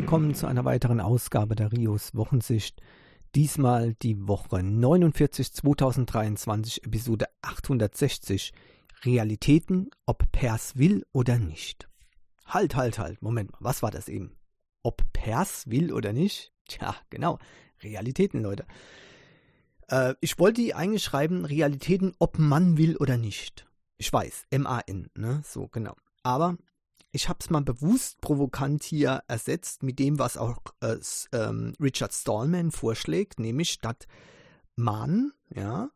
willkommen zu einer weiteren Ausgabe der Rios Wochensicht. Diesmal die Woche 49 2023, Episode 860. Realitäten, ob Pers will oder nicht. Halt, halt, halt, Moment mal, was war das eben? Ob Pers will oder nicht? Tja, genau, Realitäten, Leute. Äh, ich wollte die eigentlich schreiben, Realitäten, ob man will oder nicht. Ich weiß, M-A-N, ne, so, genau. Aber ich habe es mal bewusst provokant hier ersetzt mit dem, was auch äh, ähm, Richard Stallman vorschlägt, nämlich statt Mann, ja,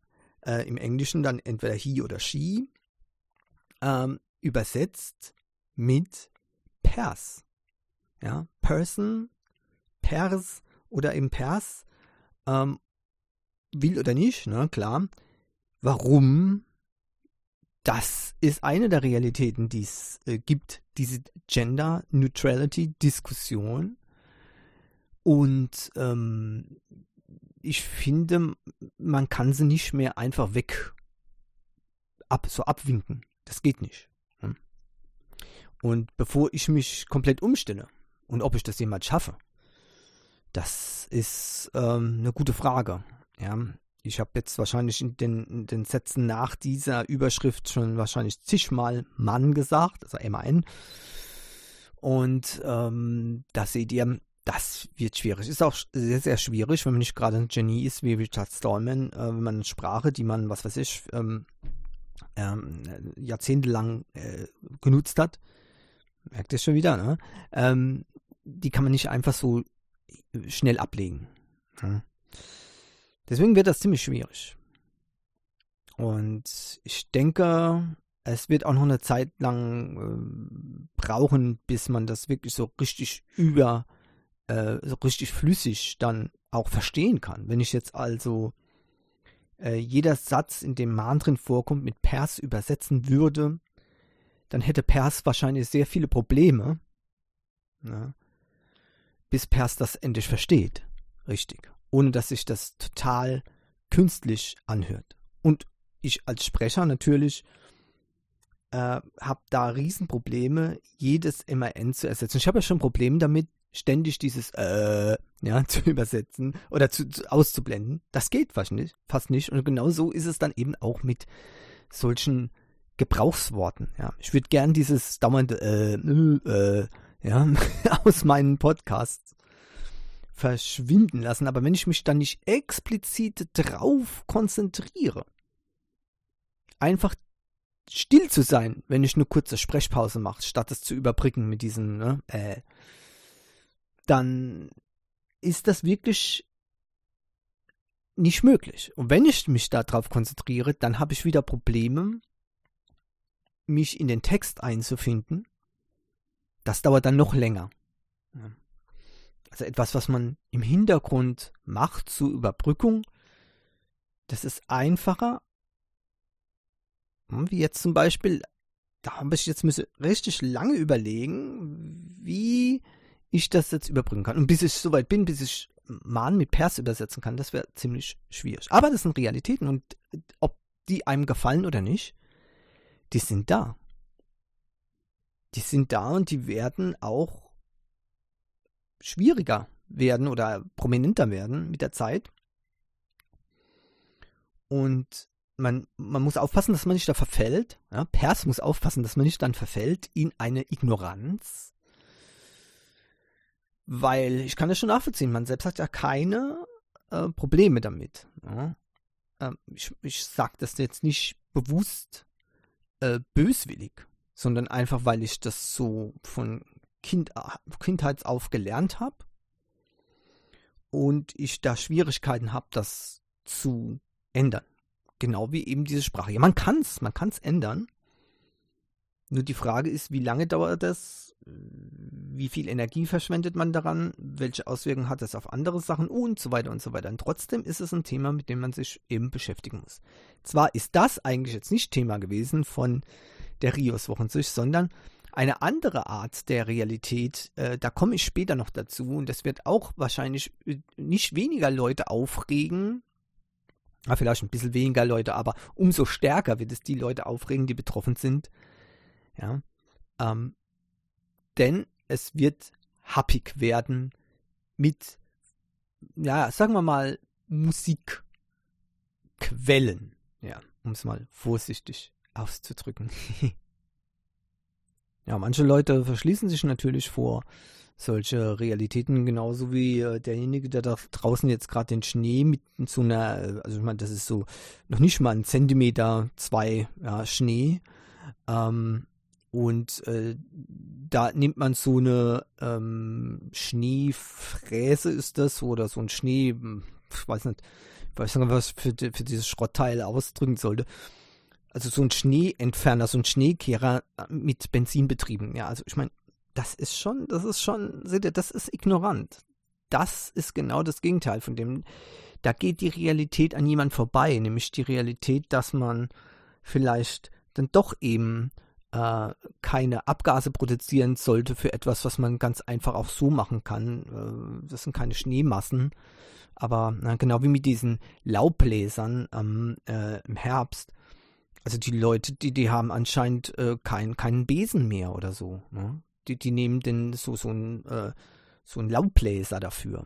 äh, im Englischen dann entweder he oder she, ähm, übersetzt mit Pers. Ja, Person, Pers oder eben Pers, ähm, will oder nicht, ne, klar. Warum das ist eine der Realitäten, die es äh, gibt, diese Gender Neutrality Diskussion. Und ähm, ich finde, man kann sie nicht mehr einfach weg ab, so abwinken. Das geht nicht. Hm? Und bevor ich mich komplett umstelle und ob ich das jemals schaffe, das ist ähm, eine gute Frage. Ja, ich habe jetzt wahrscheinlich in den, in den, Sätzen nach dieser Überschrift schon wahrscheinlich zigmal Mann gesagt, also M-A-N. Und ähm, da seht ihr, das wird schwierig. Ist auch sehr, sehr schwierig, wenn man nicht gerade ein Genie ist wie Richard Stallman, äh, wenn man eine Sprache, die man, was weiß ich, ähm, ähm, jahrzehntelang äh, genutzt hat, merkt ihr schon wieder, ne? Ähm, die kann man nicht einfach so schnell ablegen. Ja? Deswegen wird das ziemlich schwierig. Und ich denke, es wird auch noch eine Zeit lang äh, brauchen, bis man das wirklich so richtig über, äh, so richtig flüssig dann auch verstehen kann. Wenn ich jetzt also äh, jeder Satz, in dem drin vorkommt, mit Pers übersetzen würde, dann hätte Pers wahrscheinlich sehr viele Probleme, ne, bis Pers das endlich versteht. Richtig ohne dass sich das total künstlich anhört. Und ich als Sprecher natürlich äh, habe da Riesenprobleme, jedes MAN zu ersetzen. Ich habe ja schon Probleme damit, ständig dieses äh, ja, zu übersetzen oder zu, zu, auszublenden. Das geht fast nicht, fast nicht. Und genau so ist es dann eben auch mit solchen Gebrauchsworten. Ja. Ich würde gern dieses dauernde äh, äh, ja, aus meinen Podcasts verschwinden lassen. Aber wenn ich mich dann nicht explizit drauf konzentriere, einfach still zu sein, wenn ich eine kurze Sprechpause mache, statt es zu überbrücken mit diesem, ne, äh, dann ist das wirklich nicht möglich. Und wenn ich mich darauf konzentriere, dann habe ich wieder Probleme, mich in den Text einzufinden. Das dauert dann noch länger. Ja also etwas, was man im Hintergrund macht zur Überbrückung, das ist einfacher. Hm, wie jetzt zum Beispiel, da habe ich jetzt müssen richtig lange überlegen, wie ich das jetzt überbrücken kann. Und bis ich soweit bin, bis ich Mahn mit Pers übersetzen kann, das wäre ziemlich schwierig. Aber das sind Realitäten und ob die einem gefallen oder nicht, die sind da. Die sind da und die werden auch schwieriger werden oder prominenter werden mit der Zeit. Und man, man muss aufpassen, dass man nicht da verfällt. Ja, Pers muss aufpassen, dass man nicht dann verfällt in eine Ignoranz. Weil ich kann das schon nachvollziehen, man selbst hat ja keine äh, Probleme damit. Ja. Ähm, ich ich sage das jetzt nicht bewusst äh, böswillig, sondern einfach, weil ich das so von kind, Kindheitsauf gelernt habe und ich da Schwierigkeiten habe, das zu ändern. Genau wie eben diese Sprache. Ja, man kann es, man kann es ändern. Nur die Frage ist, wie lange dauert das? Wie viel Energie verschwendet man daran? Welche Auswirkungen hat das auf andere Sachen? Und so weiter und so weiter. Und trotzdem ist es ein Thema, mit dem man sich eben beschäftigen muss. Zwar ist das eigentlich jetzt nicht Thema gewesen von der Rios-Wochensicht, sondern eine andere Art der Realität, äh, da komme ich später noch dazu und das wird auch wahrscheinlich äh, nicht weniger Leute aufregen, ja, vielleicht ein bisschen weniger Leute, aber umso stärker wird es die Leute aufregen, die betroffen sind. Ja, ähm, denn es wird happig werden mit, ja, sagen wir mal, Musikquellen. Ja, um es mal vorsichtig auszudrücken. ja, manche Leute verschließen sich natürlich vor solche Realitäten, genauso wie äh, derjenige, der da draußen jetzt gerade den Schnee mit so einer, äh, also ich meine, das ist so noch nicht mal ein Zentimeter, zwei ja, Schnee. Ähm, und äh, da nimmt man so eine ähm, Schneefräse ist das oder so ein Schnee, hm, ich weiß nicht, ich weiß nicht, was für, für dieses Schrottteil ausdrücken sollte. Also so ein Schneeentferner, so ein Schneekehrer äh, mit Benzin betrieben. Ja, also ich meine, das ist schon, das ist schon, seht ihr, das ist ignorant. Das ist genau das Gegenteil von dem. Da geht die Realität an jemand vorbei, nämlich die Realität, dass man vielleicht dann doch eben äh, keine Abgase produzieren sollte für etwas, was man ganz einfach auch so machen kann. Äh, das sind keine Schneemassen. Aber na, genau wie mit diesen Laubbläsern ähm, äh, im Herbst. Also die Leute, die, die haben anscheinend äh, kein, keinen Besen mehr oder so. Ne? Die, die nehmen denn so, so ein, äh, so Laubbläser dafür.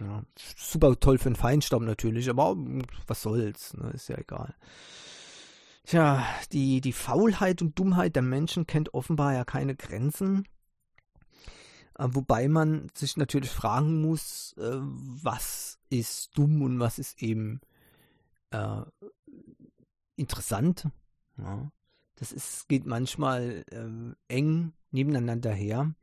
Ja, super toll für den Feinstaub natürlich, aber was soll's, ne? ist ja egal. Tja, die, die Faulheit und Dummheit der Menschen kennt offenbar ja keine Grenzen. Äh, wobei man sich natürlich fragen muss, äh, was ist dumm und was ist eben äh, interessant. Ja, das ist, geht manchmal äh, eng nebeneinander her.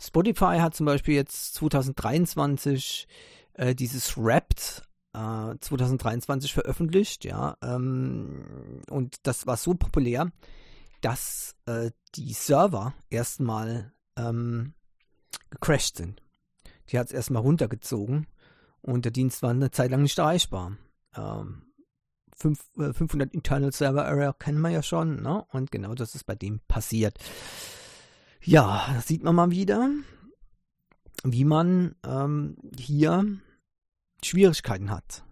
Spotify hat zum Beispiel jetzt 2023 äh, dieses Wrapped 2023 äh, veröffentlicht, ja. Ähm, und das war so populär, dass äh, die Server erstmal ähm, gecrashed sind. Die hat es erstmal runtergezogen und der Dienst war eine Zeit lang nicht erreichbar. Ähm, 5, äh, 500 Internal Server Error kennen wir ja schon, ne? Und genau das ist bei dem passiert. Ja, sieht man mal wieder, wie man ähm, hier Schwierigkeiten hat,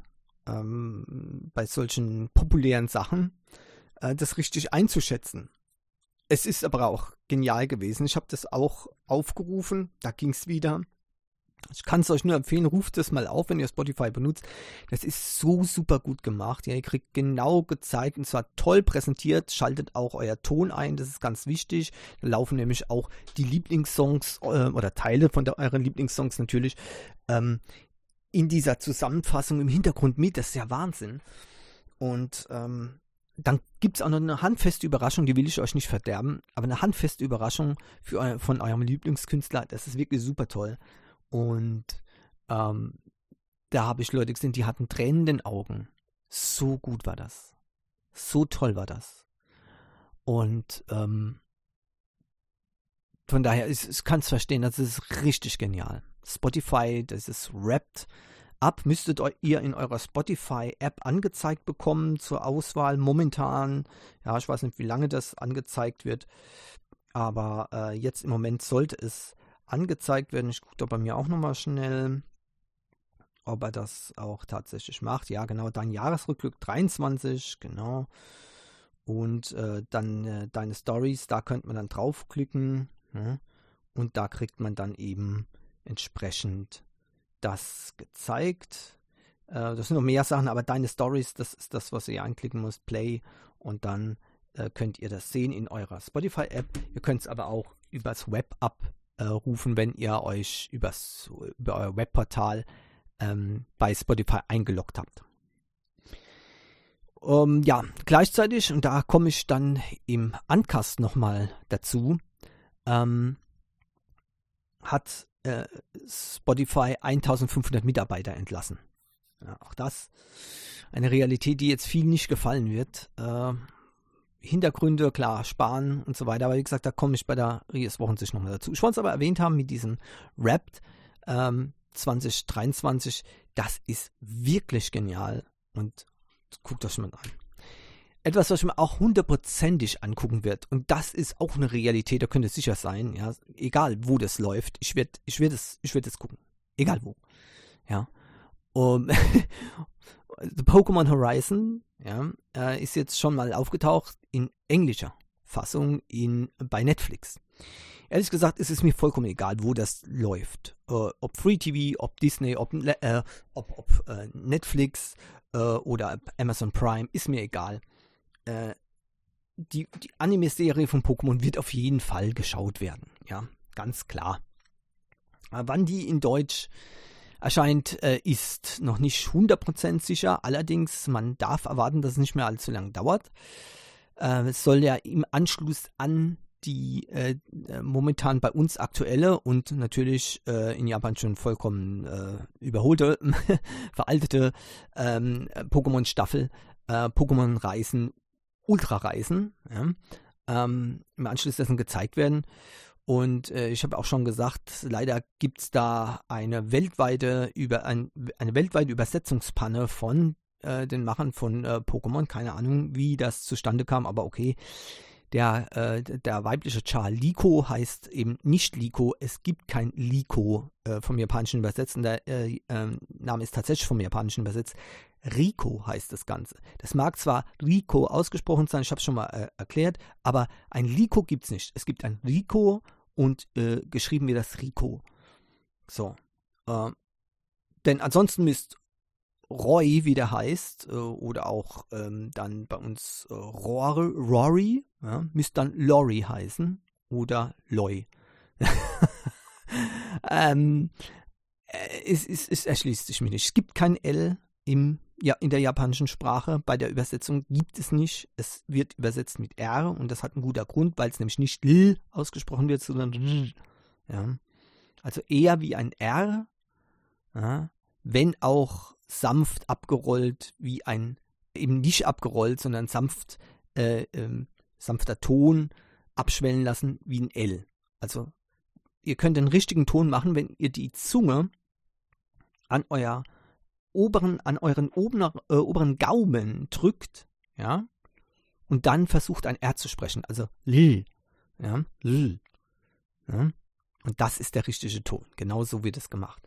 ähm, bei solchen populären Sachen äh, das richtig einzuschätzen. Es ist aber auch genial gewesen. Ich habe das auch aufgerufen, da ging es wieder. Ich kann es euch nur empfehlen, ruft es mal auf, wenn ihr Spotify benutzt. Das ist so super gut gemacht. Ja, ihr kriegt genau gezeigt und zwar toll präsentiert. Schaltet auch euer Ton ein, das ist ganz wichtig. Da laufen nämlich auch die Lieblingssongs äh, oder Teile von der, euren Lieblingssongs natürlich ähm, in dieser Zusammenfassung im Hintergrund mit. Das ist ja Wahnsinn. Und ähm, dann gibt es auch noch eine handfeste Überraschung, die will ich euch nicht verderben, aber eine handfeste Überraschung eu von eurem Lieblingskünstler, das ist wirklich super toll. Und ähm, da habe ich Leute gesehen, die hatten Tränen in den Augen. So gut war das. So toll war das. Und ähm, von daher, ich, ich kann es verstehen, das ist richtig genial. Spotify, das ist Wrapped ab, müsstet ihr in eurer Spotify-App angezeigt bekommen zur Auswahl. Momentan, ja, ich weiß nicht, wie lange das angezeigt wird, aber äh, jetzt im Moment sollte es angezeigt werden. Ich gucke da bei mir auch nochmal schnell, ob er das auch tatsächlich macht. Ja, genau, dein Jahresrückblick 23, genau. Und äh, dann äh, deine Stories, da könnte man dann draufklicken. Ne? Und da kriegt man dann eben entsprechend das gezeigt. Äh, das sind noch mehr Sachen, aber deine Stories, das ist das, was ihr anklicken müsst. Play und dann äh, könnt ihr das sehen in eurer Spotify-App. Ihr könnt es aber auch übers Web abrufen, wenn ihr euch übers, über euer Webportal ähm, bei Spotify eingeloggt habt. Um, ähm, ja, gleichzeitig, und da komme ich dann im Ankast nochmal dazu, ähm, hat äh, Spotify 1500 Mitarbeiter entlassen. Ja, auch das eine Realität, die jetzt viel nicht gefallen wird. Äh, Hintergründe, klar, sparen und so weiter. Aber wie gesagt, da komme ich bei der Ries Wochensicht nochmal dazu. Ich wollte es aber erwähnt haben mit diesem Rap ähm, 2023. Das ist wirklich genial. Und guckt euch mal an etwas, was ich mir auch hundertprozentig angucken wird. Und das ist auch eine Realität, da könnt ihr sicher sein, ja. Egal, wo das läuft. Ich werde, ich werde es, ich werde es gucken. Egal wo. Ja. Um, Pokémon Horizon, ja, äh, ist jetzt schon mal aufgetaucht in englischer Fassung in, bei Netflix. ehrlich gesagt ist es mir vollkommen egal, wo das läuft. Äh, ob Free TV, ob Disney, ob, äh, ob, ob äh, Netflix äh, oder Amazon Prime, ist mir egal. Äh, die, die Anime-Serie von Pokémon wird auf jeden Fall geschaut werden. Ja, ganz klar. Aber wann die in Deutsch erscheint, äh, ist noch nicht 100% sicher. Allerdings, man darf erwarten, dass es nicht mehr allzu lange dauert. Äh, es soll ja im Anschluss an die äh, äh momentan bei uns aktuelle und natürlich äh, in Japan schon vollkommen äh, überholte, veraltete ähm, Pokémon-Staffel, äh, Pokémon-Reisen, Ultra-Reisen, ja, ähm, im Anschluss dessen gezeigt werden. Und äh, ich habe auch schon gesagt, leider gibt es da eine weltweite, über, ein, eine weltweite Übersetzungspanne von äh, den Machern von äh, Pokémon. Keine Ahnung, wie das zustande kam, aber okay. Der, äh, der weibliche Char Liko heißt eben nicht Liko. Es gibt kein Liko äh, vom Japanischen übersetzt. Und der äh, ähm, Name ist tatsächlich vom Japanischen übersetzt. Rico heißt das Ganze. Das mag zwar Rico ausgesprochen sein, ich habe es schon mal äh, erklärt, aber ein Liko gibt es nicht. Es gibt ein Rico und geschrieben wird das Rico. So. Denn ansonsten müsst Roy, wie der heißt, äh, oder auch ähm, dann bei uns äh, Rory, Rory ja, müsste dann Lori heißen oder Loy. ähm, äh, es, es, es erschließt sich mir nicht. Es gibt kein L im, ja, in der japanischen Sprache. Bei der Übersetzung gibt es nicht. Es wird übersetzt mit R und das hat einen guten Grund, weil es nämlich nicht L ausgesprochen wird, sondern R. Ja. Also eher wie ein R, ja, wenn auch sanft abgerollt, wie ein, eben nicht abgerollt, sondern sanft, äh, ähm, sanfter Ton abschwellen lassen wie ein L. Also ihr könnt den richtigen Ton machen, wenn ihr die Zunge an euer oberen, an euren oberen, äh, oberen Gaumen drückt, ja, und dann versucht ein R zu sprechen, also L, ja, L, ja, und das ist der richtige Ton. Genau so wird es gemacht.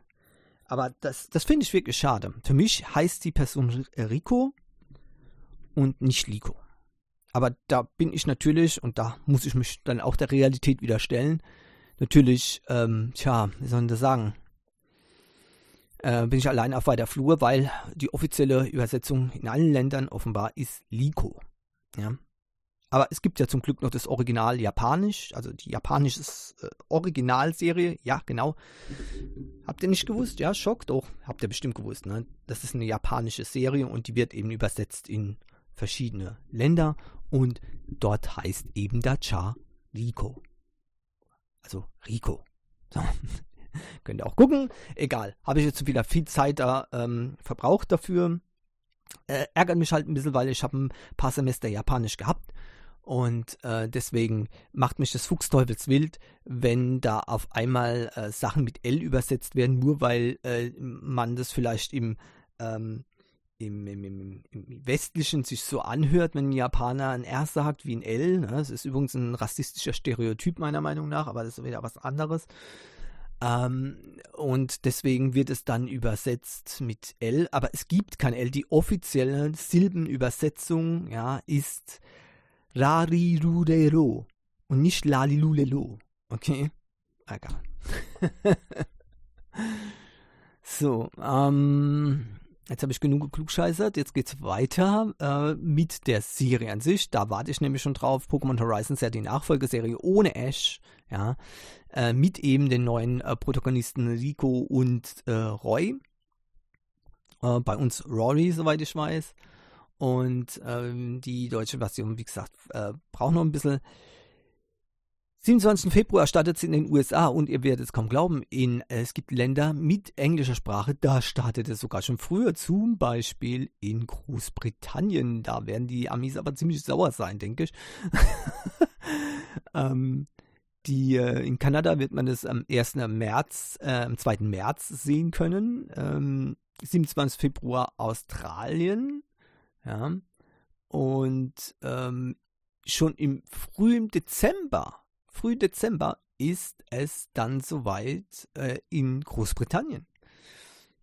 Aber das, das finde ich wirklich schade. Für mich heißt die Person Rico und nicht Liko. Aber da bin ich natürlich, und da muss ich mich dann auch der Realität wieder stellen, natürlich, ähm, tja, wie soll ich das sagen, äh, bin ich allein auf weiter Flur, weil die offizielle Übersetzung in allen Ländern offenbar ist Liko. Ja. Aber es gibt ja zum Glück noch das Original Japanisch, also die japanische äh, Originalserie, ja, genau. Habt ihr nicht gewusst? Ja, Schock, doch, habt ihr bestimmt gewusst, ne? Das ist eine japanische Serie und die wird eben übersetzt in verschiedene Länder und dort heißt eben der Cha Rico. Also Rico. So. Könnt ihr auch gucken. Egal. Habe ich jetzt wieder viel Zeit da ähm, verbraucht dafür. Äh, ärgert mich halt ein bisschen, weil ich habe ein paar Semester Japanisch gehabt. Und äh, deswegen macht mich das Fuchsteufels wild, wenn da auf einmal äh, Sachen mit L übersetzt werden, nur weil äh, man das vielleicht im, ähm, im, im, im, Westlichen sich so anhört, wenn ein Japaner ein R sagt wie ein L. Ne? Das ist übrigens ein rassistischer Stereotyp meiner Meinung nach, aber das ist wieder was anderes. Ähm, und deswegen wird es dann übersetzt mit L, aber es gibt kein L. Die offizielle Silbenübersetzung ja, ist Rarirurero und nicht Lalilulelo. Okay? Egal. so, ähm, Jetzt habe ich genug geklugscheißert. Jetzt geht's weiter äh, mit der Serie an sich. Da warte ich nämlich schon drauf. Pokémon Horizons ja die Nachfolgeserie ohne Ash, ja, äh, mit eben den neuen äh, Protagonisten Rico und äh, Roy. Äh, bei uns Rory, soweit ich weiß. Und ähm, die deutsche Version, wie gesagt, äh, braucht noch ein bisschen. 27. Februar startet es in den USA und ihr werdet es kaum glauben, in, äh, es gibt Länder mit englischer Sprache, da startet es sogar schon früher, zum Beispiel in Großbritannien. Da werden die Amis aber ziemlich sauer sein, denke ich. ähm, die, äh, in Kanada wird man es am 1. März, äh, am 2. März sehen können. Ähm, 27. Februar Australien. Ja. Und ähm, schon im frühen Dezember früh Dezember ist es dann soweit äh, in Großbritannien.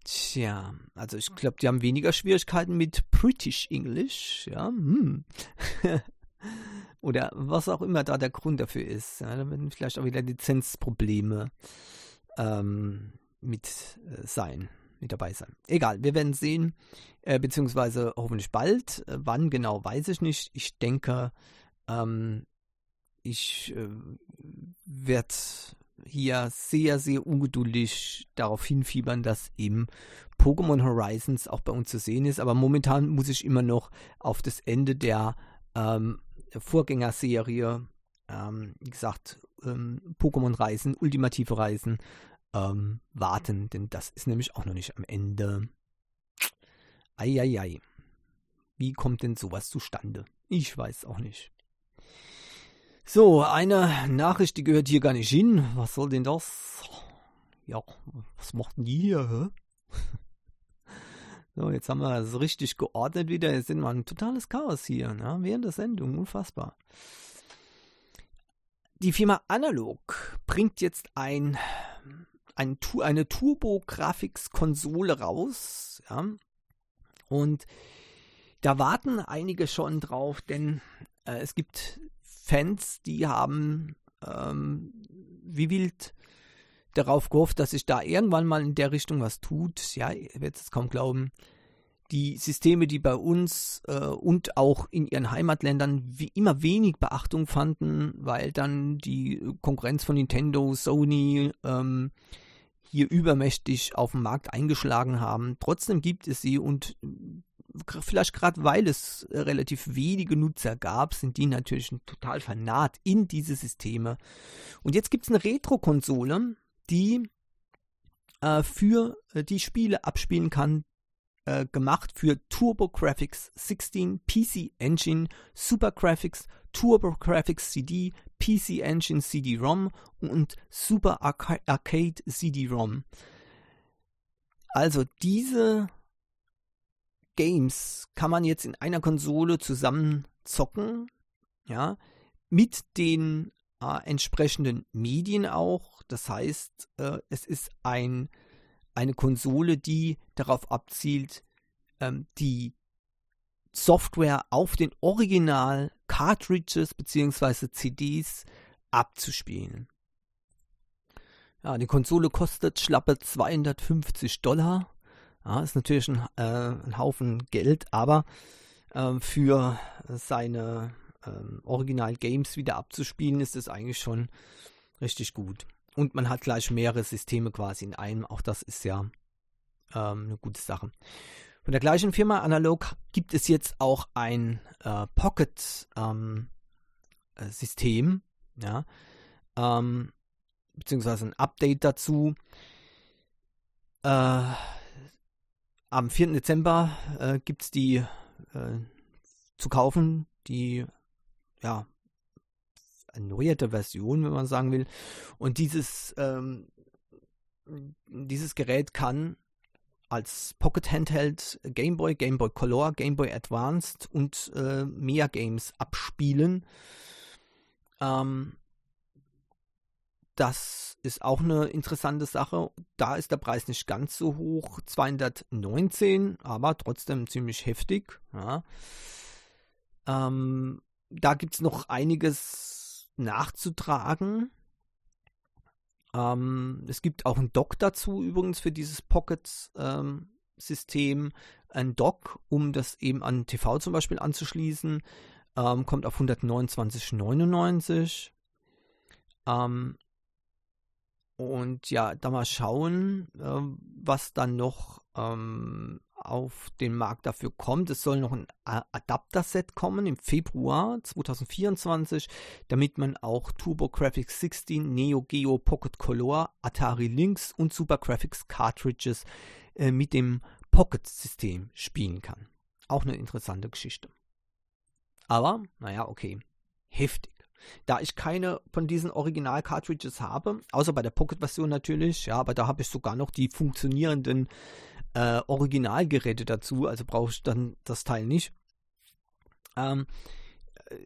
Tja, also ich glaube, die haben weniger Schwierigkeiten mit British English, ja. Hm. Oder was auch immer da der Grund dafür ist. Ja, da werden vielleicht auch wieder Lizenzprobleme ähm, mit äh, sein, mit dabei sein. Egal, wir werden sehen, äh, beziehungsweise hoffentlich bald. Äh, wann genau, weiß ich nicht. Ich denke, ähm, ich äh, werde hier sehr, sehr ungeduldig darauf hinfiebern, dass eben Pokémon Horizons auch bei uns zu sehen ist. Aber momentan muss ich immer noch auf das Ende der ähm, Vorgängerserie, ähm, wie gesagt, ähm, Pokémon Reisen, ultimative Reisen, ähm, warten. Denn das ist nämlich auch noch nicht am Ende. Eieiei. Wie kommt denn sowas zustande? Ich weiß auch nicht. So, eine Nachricht, die gehört hier gar nicht hin. Was soll denn das? Ja, was machten die hier? Hä? So, jetzt haben wir es richtig geordnet wieder. Jetzt sind wir ein totales Chaos hier, ne? während der Sendung. Unfassbar. Die Firma Analog bringt jetzt ein, ein eine Turbo-Graphics-Konsole raus. Ja? Und da warten einige schon drauf, denn äh, es gibt Fans, die haben ähm, wie wild darauf gehofft, dass sich da irgendwann mal in der Richtung was tut. Ja, ihr werdet es kaum glauben. Die Systeme, die bei uns äh, und auch in ihren Heimatländern wie immer wenig Beachtung fanden, weil dann die Konkurrenz von Nintendo, Sony ähm, hier übermächtig auf dem Markt eingeschlagen haben. Trotzdem gibt es sie und vielleicht gerade weil es äh, relativ wenige Nutzer gab, sind die natürlich total vernarrt in diese Systeme. Und jetzt gibt es eine Retro-Konsole, die äh, für äh, die Spiele abspielen kann, äh, gemacht für TurboGrafx 16, PC Engine, Super Graphics, TurboGrafx CD, PC Engine CD-ROM und Super Arcade CD-ROM. Also diese Games kann man jetzt in einer Konsole zusammen zocken, ja, mit den äh, entsprechenden Medien auch. Das heißt, äh, es ist ein, eine Konsole, die darauf abzielt, ähm, die Software auf den Original Cartridges bzw. CDs abzuspielen. Ja, die Konsole kostet schlappe 250 Dollar. Ja, ist natürlich ein, äh, ein Haufen Geld, aber äh, für seine äh, Original-Games wieder abzuspielen, ist es eigentlich schon richtig gut. Und man hat gleich mehrere Systeme quasi in einem. Auch das ist ja ähm, eine gute Sache. Von der gleichen Firma Analog gibt es jetzt auch ein äh, Pocket-System, ähm, ja, ähm, beziehungsweise ein Update dazu. Äh, am 4. Dezember äh, gibt es die äh, zu kaufen, die ja erneuerte Version, wenn man sagen will. Und dieses, ähm, dieses Gerät kann als Pocket Handheld Game Boy, Game Boy Color, Game Boy Advanced und äh, mehr Games abspielen. Ähm, das ist auch eine interessante Sache. Da ist der Preis nicht ganz so hoch, 219, aber trotzdem ziemlich heftig. Ja. Ähm, da gibt es noch einiges nachzutragen. Ähm, es gibt auch ein Dock dazu übrigens für dieses Pocket-System. Ähm, ein Dock, um das eben an TV zum Beispiel anzuschließen. Ähm, kommt auf 129,99. Ähm, und ja, da mal schauen, äh, was dann noch ähm, auf den Markt dafür kommt. Es soll noch ein Adapter-Set kommen im Februar 2024, damit man auch TurboGrafx 16, Neo Geo Pocket Color, Atari Lynx und Super Graphics Cartridges äh, mit dem Pocket-System spielen kann. Auch eine interessante Geschichte. Aber, naja, okay. Heftig. Da ich keine von diesen Original-Cartridges habe, außer bei der Pocket-Version natürlich, ja, aber da habe ich sogar noch die funktionierenden äh, Originalgeräte dazu, also brauche ich dann das Teil nicht. Ähm, äh,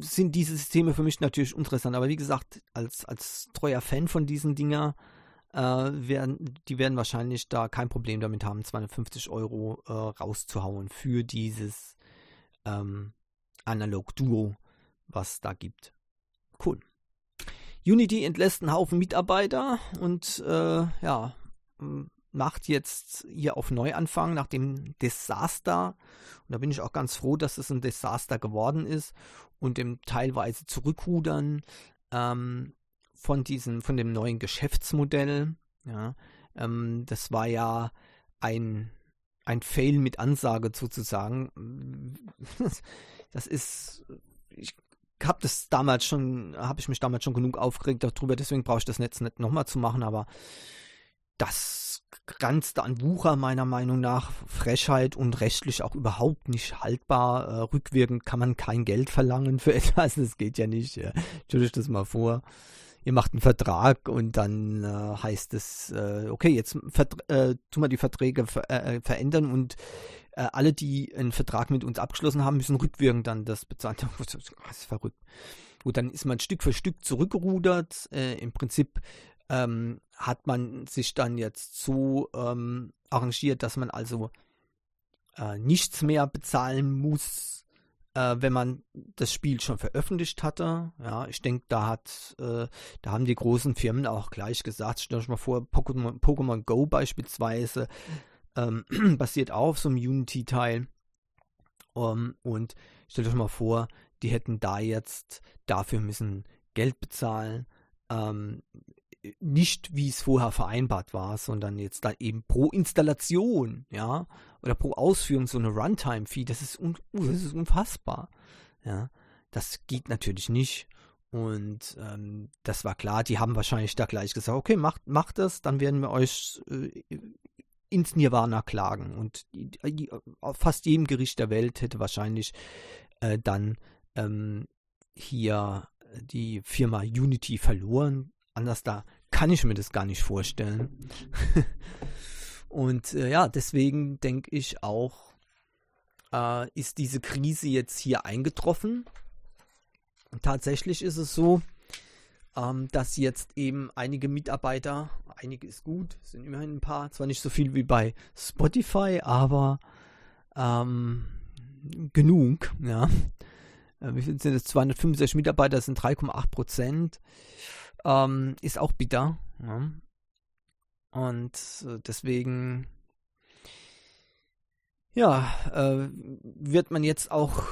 sind diese Systeme für mich natürlich interessant, aber wie gesagt, als, als treuer Fan von diesen Dinger, äh, werden, die werden wahrscheinlich da kein Problem damit haben, 250 Euro äh, rauszuhauen für dieses ähm, Analog Duo, was da gibt. Cool. Unity entlässt einen Haufen Mitarbeiter und äh, ja, macht jetzt hier auf Neuanfang nach dem Desaster. Und da bin ich auch ganz froh, dass es ein Desaster geworden ist und dem teilweise Zurückrudern ähm, von diesem, von dem neuen Geschäftsmodell. Ja, ähm, das war ja ein, ein Fail mit Ansage sozusagen. Das ist, ich habe das damals schon, habe ich mich damals schon genug aufgeregt darüber, deswegen brauche ich das Netz nicht nochmal zu machen, aber das grenzt an Wucher meiner Meinung nach, Frechheit und rechtlich auch überhaupt nicht haltbar. Äh, rückwirkend kann man kein Geld verlangen für etwas, das geht ja nicht. Ja. Stell euch das mal vor. Ihr macht einen Vertrag und dann äh, heißt es, äh, okay, jetzt äh, tun wir die Verträge ver äh, verändern und äh, alle, die einen Vertrag mit uns abgeschlossen haben, müssen rückwirkend dann das bezahlen. Das ist verrückt. Gut, dann ist man Stück für Stück zurückgerudert. Äh, Im Prinzip ähm, hat man sich dann jetzt so ähm, arrangiert, dass man also äh, nichts mehr bezahlen muss, äh, wenn man das Spiel schon veröffentlicht hatte. Ja, ich denke, da hat, äh, da haben die großen Firmen auch gleich gesagt, stell euch mal vor, Pokémon, Pokémon Go beispielsweise ähm, basiert auf so einem Unity-Teil. Um, ähm, und stellt euch mal vor, die hätten da jetzt dafür müssen Geld bezahlen. Ähm, nicht wie es vorher vereinbart war, sondern jetzt dann eben pro Installation, ja, oder pro Ausführung so eine Runtime-Fee, das ist, un uh, das ist unfassbar, ja. Das geht natürlich nicht. Und ähm, das war klar, die haben wahrscheinlich da gleich gesagt, okay, macht, macht das, dann werden wir euch äh, ins Nirvana klagen. Und fast jedem Gericht der Welt hätte wahrscheinlich äh, dann ähm, hier die Firma Unity verloren. Anders da kann ich mir das gar nicht vorstellen. Und äh, ja, deswegen denke ich auch, äh, ist diese Krise jetzt hier eingetroffen. Und tatsächlich ist es so, ähm, dass jetzt eben einige Mitarbeiter, einige ist gut, sind immerhin ein paar, zwar nicht so viel wie bei Spotify, aber ähm, genug, ja. Äh, wie viel sind es? 265 Mitarbeiter, das sind 3,8 Prozent. Ähm, ist auch bitter. Ja. Und äh, deswegen ja, äh, wird man jetzt auch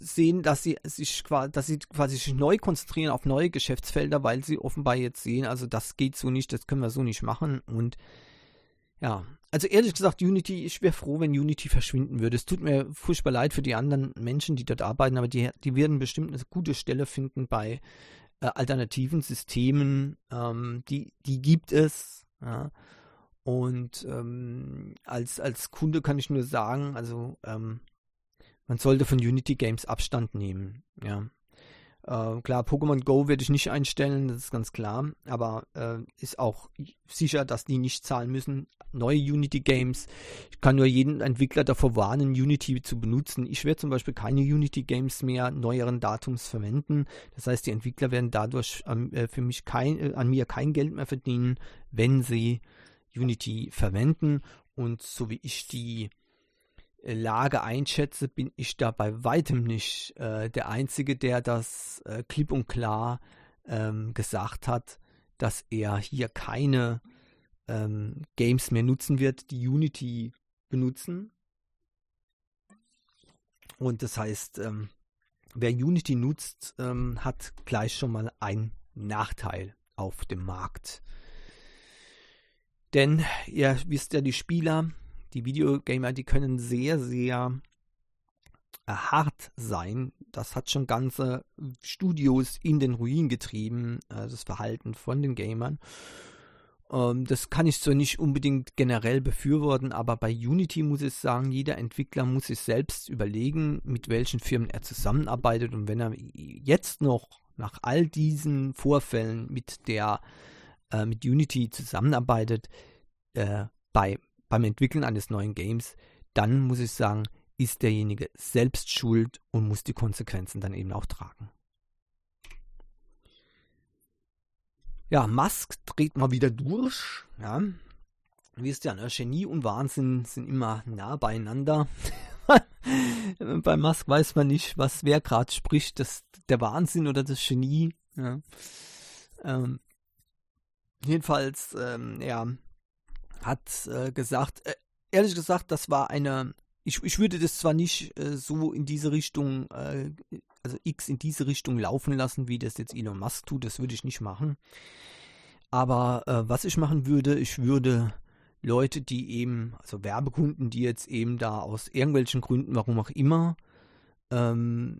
sehen, dass sie sich quasi, dass sie quasi sich neu konzentrieren auf neue Geschäftsfelder, weil sie offenbar jetzt sehen, also das geht so nicht, das können wir so nicht machen. Und ja, also ehrlich gesagt, Unity, ich wäre froh, wenn Unity verschwinden würde. Es tut mir furchtbar leid für die anderen Menschen, die dort arbeiten, aber die, die werden bestimmt eine gute Stelle finden bei äh, alternativen Systemen, ähm, die, die gibt es. Ja. Und ähm, als, als Kunde kann ich nur sagen, also ähm, man sollte von Unity Games Abstand nehmen. Ja. Äh, klar, Pokémon Go werde ich nicht einstellen, das ist ganz klar, aber äh, ist auch sicher, dass die nicht zahlen müssen. Neue Unity Games, ich kann nur jeden Entwickler davor warnen, Unity zu benutzen. Ich werde zum Beispiel keine Unity Games mehr neueren Datums verwenden. Das heißt, die Entwickler werden dadurch ähm, äh, für mich kein, äh, an mir kein Geld mehr verdienen, wenn sie Unity verwenden. Und so wie ich die Lage einschätze, bin ich da bei weitem nicht äh, der Einzige, der das äh, klipp und klar ähm, gesagt hat, dass er hier keine ähm, Games mehr nutzen wird, die Unity benutzen. Und das heißt, ähm, wer Unity nutzt, ähm, hat gleich schon mal einen Nachteil auf dem Markt. Denn ihr wisst ja, die Spieler die Videogamer, die können sehr, sehr äh, hart sein. Das hat schon ganze Studios in den Ruin getrieben, äh, das Verhalten von den Gamern. Ähm, das kann ich so nicht unbedingt generell befürworten, aber bei Unity muss ich sagen, jeder Entwickler muss sich selbst überlegen, mit welchen Firmen er zusammenarbeitet und wenn er jetzt noch nach all diesen Vorfällen mit der äh, mit Unity zusammenarbeitet, äh, bei beim Entwickeln eines neuen Games, dann muss ich sagen, ist derjenige selbst schuld und muss die Konsequenzen dann eben auch tragen. Ja, Musk dreht mal wieder durch. Ja, ist ja, ne? Genie und Wahnsinn sind immer nah beieinander, bei Musk weiß man nicht, was wer gerade spricht, das der Wahnsinn oder das Genie. Ja. Ähm, jedenfalls, ähm, er hat äh, gesagt, äh, ehrlich gesagt, das war eine, ich, ich würde das zwar nicht äh, so in diese Richtung, äh, also X in diese Richtung laufen lassen, wie das jetzt Elon Musk tut, das würde ich nicht machen. Aber äh, was ich machen würde, ich würde Leute, die eben, also Werbekunden, die jetzt eben da aus irgendwelchen Gründen, warum auch immer, ähm,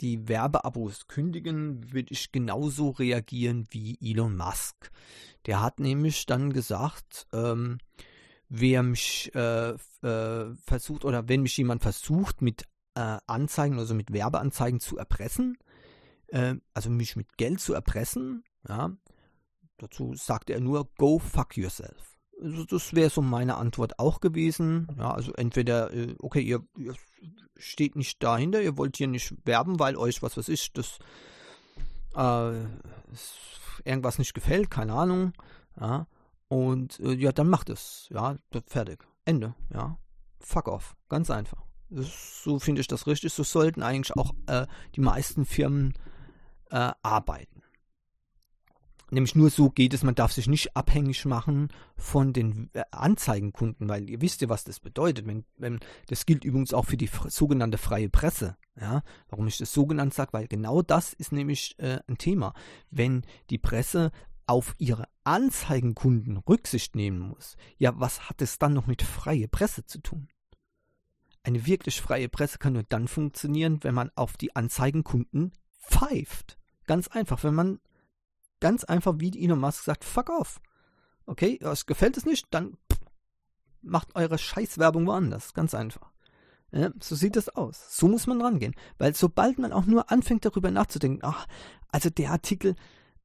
die Werbeabos kündigen, würde ich genauso reagieren wie Elon Musk. Der hat nämlich dann gesagt, ähm, wer mich äh, äh, versucht oder wenn mich jemand versucht mit äh, Anzeigen, also mit Werbeanzeigen zu erpressen, äh, also mich mit Geld zu erpressen, ja, dazu sagt er nur, go fuck yourself. Also das wäre so meine Antwort auch gewesen. Ja, also entweder, äh, okay, ihr, ihr, steht nicht dahinter, ihr wollt hier nicht werben, weil euch was was ist, das äh, irgendwas nicht gefällt, keine Ahnung. Ja, und äh, ja, dann macht es. Ja, fertig. Ende. Ja. Fuck off. Ganz einfach. Das, so finde ich das richtig. So sollten eigentlich auch äh, die meisten Firmen äh, arbeiten. Nämlich nur so geht es, man darf sich nicht abhängig machen von den äh, Anzeigenkunden, weil ihr wisst ja, was das bedeutet. Wenn, wenn, das gilt übrigens auch für die sogenannte freie Presse. Ja? Warum ich das so genannt sage, weil genau das ist nämlich äh, ein Thema. Wenn die Presse auf ihre Anzeigenkunden Rücksicht nehmen muss, ja, was hat es dann noch mit freie Presse zu tun? Eine wirklich freie Presse kann nur dann funktionieren, wenn man auf die Anzeigenkunden pfeift. Ganz einfach, wenn man ganz einfach wie Elon Musk sagt, fuck off. Okay, euch gefällt es nicht, dann macht eure Scheißwerbung woanders. Ganz einfach. Ja, so sieht das aus. So muss man rangehen. Weil sobald man auch nur anfängt darüber nachzudenken, ach, also der Artikel,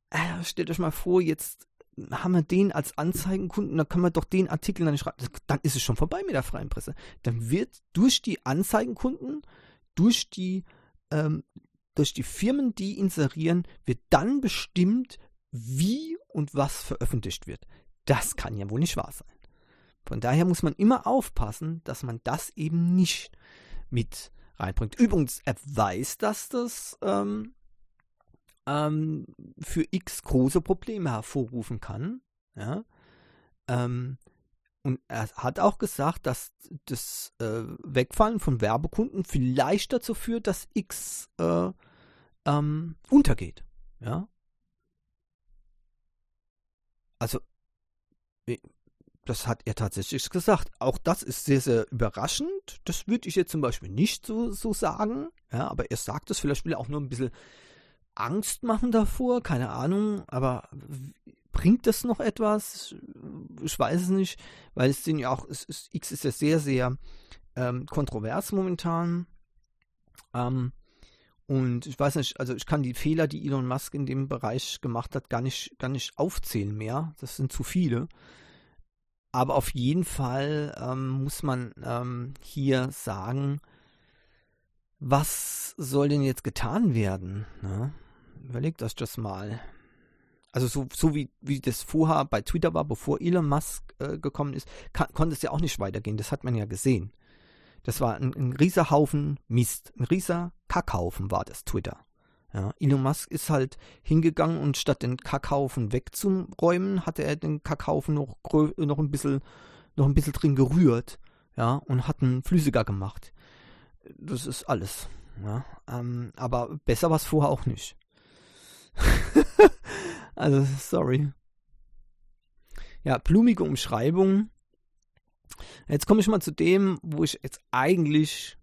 äh, stellt euch mal vor, jetzt haben wir den als Anzeigenkunden, dann kann man doch den Artikel dann schreiben. Dann ist es schon vorbei mit der freien Presse. Dann wird durch die Anzeigenkunden, durch die ähm, durch die Firmen, die inserieren, wird dann bestimmt, wie und was veröffentlicht wird. Das kann ja wohl nicht wahr sein. Von daher muss man immer aufpassen, dass man das eben nicht mit reinbringt. Übrigens, er weiß, dass das ähm, ähm, für X große Probleme hervorrufen kann. Ja? Ähm, und er hat auch gesagt, dass das äh, Wegfallen von Werbekunden vielleicht dazu führt, dass X äh, ähm, untergeht. Ja. Also, das hat er tatsächlich gesagt. Auch das ist sehr, sehr überraschend. Das würde ich jetzt zum Beispiel nicht so, so sagen. Ja, aber er sagt es, vielleicht will er auch nur ein bisschen Angst machen davor, keine Ahnung. Aber bringt das noch etwas? Ich weiß es nicht, weil es sind ja auch, es ist, X ist ja sehr, sehr ähm, kontrovers momentan. Ähm, und ich weiß nicht, also ich kann die Fehler, die Elon Musk in dem Bereich gemacht hat, gar nicht, gar nicht aufzählen mehr. Das sind zu viele. Aber auf jeden Fall ähm, muss man ähm, hier sagen, was soll denn jetzt getan werden? Ne? Überlegt euch das mal. Also so, so wie, wie das vorher bei Twitter war, bevor Elon Musk äh, gekommen ist, kann, konnte es ja auch nicht weitergehen. Das hat man ja gesehen. Das war ein, ein rieser Haufen Mist. Ein rieser Kackhaufen war das Twitter. Ja, Elon Musk ist halt hingegangen und statt den Kackhaufen wegzuräumen, hatte er den Kackhaufen noch, noch ein bisschen, noch ein bisschen drin gerührt, ja, und hat ihn flüssiger gemacht. Das ist alles. Ja, ähm, aber besser war es vorher auch nicht. also, sorry. Ja, blumige Umschreibung. Jetzt komme ich mal zu dem, wo ich jetzt eigentlich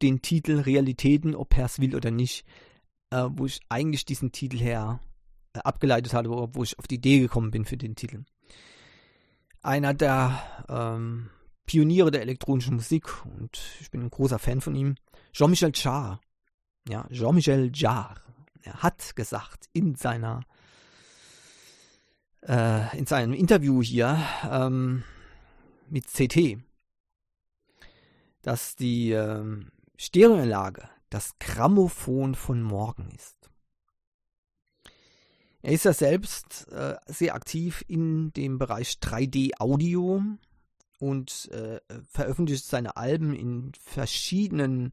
den Titel Realitäten, ob er es will oder nicht, äh, wo ich eigentlich diesen Titel her äh, abgeleitet hatte, wo, wo, ich auf die Idee gekommen bin für den Titel. Einer der ähm, Pioniere der elektronischen Musik und ich bin ein großer Fan von ihm, Jean-Michel Jarre. Ja, Jean-Michel Jarre. Er hat gesagt in seiner äh, in seinem Interview hier, ähm, mit CT, dass die ähm, Stereoanlage das Grammophon von morgen ist. Er ist ja selbst äh, sehr aktiv in dem Bereich 3D-Audio und äh, veröffentlicht seine Alben in verschiedenen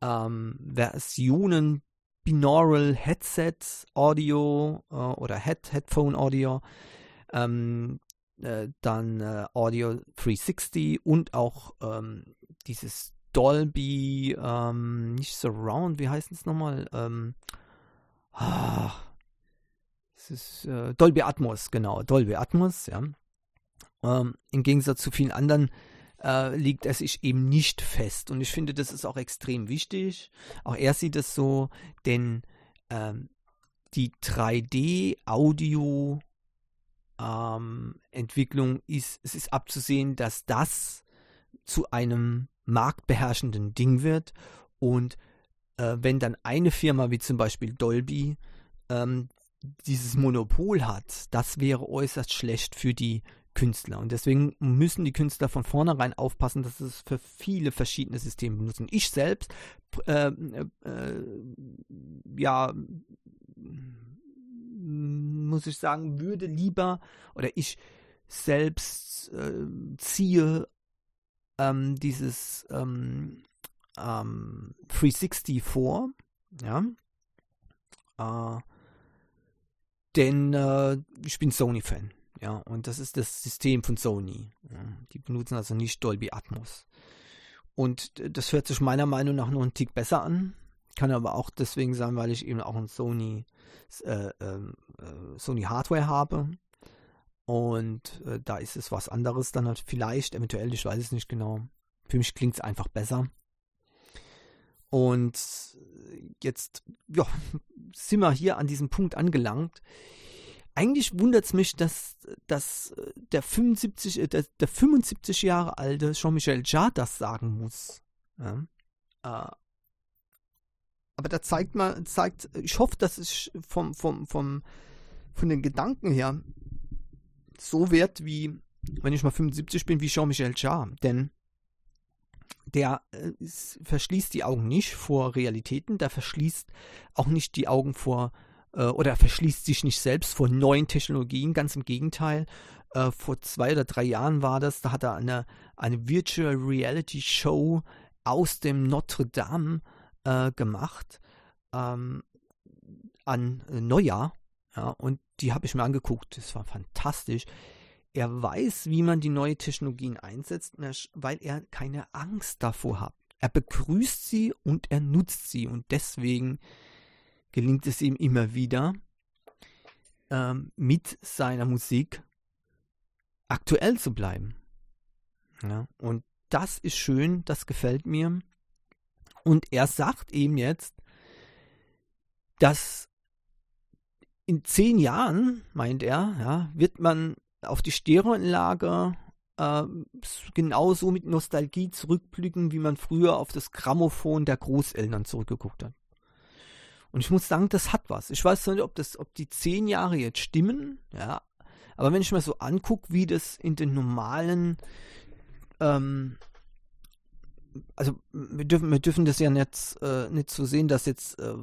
ähm, Versionen, Binaural Headset Audio äh, oder Head Headphone Audio, ähm, äh, dann äh, Audio 360 und auch ähm, dieses Dolby, ähm, nicht Surround, wie heißt es nochmal? Ähm, ah, es ist äh, Dolby Atmos, genau, Dolby Atmos, ja. Ähm, Im Gegensatz zu vielen anderen äh, liegt er sich eben nicht fest. Und ich finde, das ist auch extrem wichtig. Auch er sieht es so, denn ähm, die 3D-Audio ähm, Entwicklung ist, es ist abzusehen, dass das zu einem marktbeherrschenden Ding wird und äh, wenn dann eine Firma wie zum Beispiel Dolby ähm, dieses Monopol hat, das wäre äußerst schlecht für die Künstler. Und deswegen müssen die Künstler von vornherein aufpassen, dass sie es für viele verschiedene Systeme benutzen. Ich selbst, äh, äh, ja, muss ich sagen, würde lieber oder ich selbst äh, ziehe ähm, dieses ähm, ähm, 360 vor, ja, äh, denn äh, ich bin Sony-Fan. Ja, und das ist das System von Sony. Die benutzen also nicht Dolby Atmos. Und das hört sich meiner Meinung nach nur einen Tick besser an. Kann aber auch deswegen sein, weil ich eben auch ein Sony, äh, ähm, äh, Sony Hardware habe. Und äh, da ist es was anderes dann halt vielleicht, eventuell, ich weiß es nicht genau. Für mich klingt es einfach besser. Und jetzt ja, sind wir hier an diesem Punkt angelangt eigentlich wundert es mich, dass, dass der 75, äh, der, der 75 Jahre alte Jean-Michel Jarre das sagen muss. Ja. Äh, aber da zeigt man, zeigt, ich hoffe, dass es vom, vom, vom, von den Gedanken her so wird, wie wenn ich mal 75 bin, wie Jean-Michel Jarre. Denn der äh, verschließt die Augen nicht vor Realitäten, der verschließt auch nicht die Augen vor äh, oder verschließt sich nicht selbst vor neuen Technologien, ganz im Gegenteil. Äh, vor zwei oder drei Jahren war das, da hat er eine, eine Virtual Reality Show aus dem Notre Dame äh, gemacht ähm, an Neujahr. Ja, und die habe ich mir angeguckt. Das war fantastisch. Er weiß, wie man die neuen Technologien einsetzt, weil er keine Angst davor hat. Er begrüßt sie und er nutzt sie. Und deswegen gelingt es ihm immer wieder, ähm, mit seiner Musik aktuell zu bleiben. Ja, und das ist schön, das gefällt mir. Und er sagt eben jetzt, dass in zehn Jahren, meint er, ja, wird man auf die Stereoanlage äh, genauso mit Nostalgie zurückblicken, wie man früher auf das Grammophon der Großeltern zurückgeguckt hat. Und ich muss sagen, das hat was. Ich weiß nicht, ob das, ob die zehn Jahre jetzt stimmen, ja. Aber wenn ich mir so angucke, wie das in den normalen, ähm, also wir dürfen, wir dürfen das ja nicht, äh, nicht so sehen, dass jetzt äh,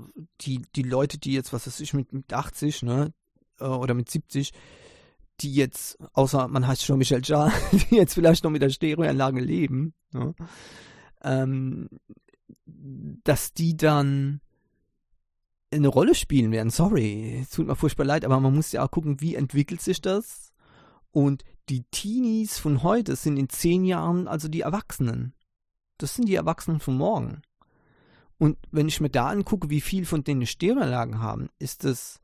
die, die Leute, die jetzt, was weiß ich, mit, mit 80, ne, äh, oder mit 70, die jetzt, außer man heißt schon Michel Jarre, die jetzt vielleicht noch mit der Stereoanlage leben, ne, ähm, dass die dann eine Rolle spielen werden. Sorry, es tut mir furchtbar leid, aber man muss ja auch gucken, wie entwickelt sich das. Und die Teenies von heute sind in zehn Jahren also die Erwachsenen. Das sind die Erwachsenen von morgen. Und wenn ich mir da angucke, wie viel von denen Stereoanlagen haben, ist es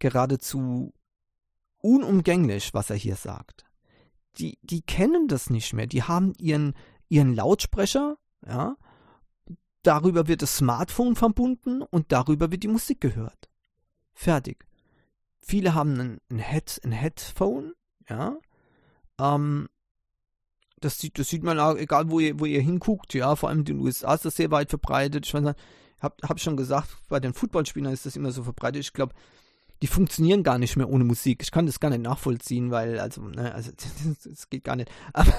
geradezu unumgänglich, was er hier sagt. Die, die kennen das nicht mehr. Die haben ihren, ihren Lautsprecher, ja, darüber wird das Smartphone verbunden und darüber wird die Musik gehört. Fertig. Viele haben ein, ein, Head, ein Headphone, ja. Ähm, das sieht, das sieht man auch, egal wo ihr, wo ihr hinguckt, ja, vor allem in den USA ist das sehr weit verbreitet. Ich meine, hab, hab schon gesagt, bei den Footballspielern ist das immer so verbreitet. Ich glaube, die funktionieren gar nicht mehr ohne Musik. Ich kann das gar nicht nachvollziehen, weil, also, ne, also, das geht gar nicht. Aber,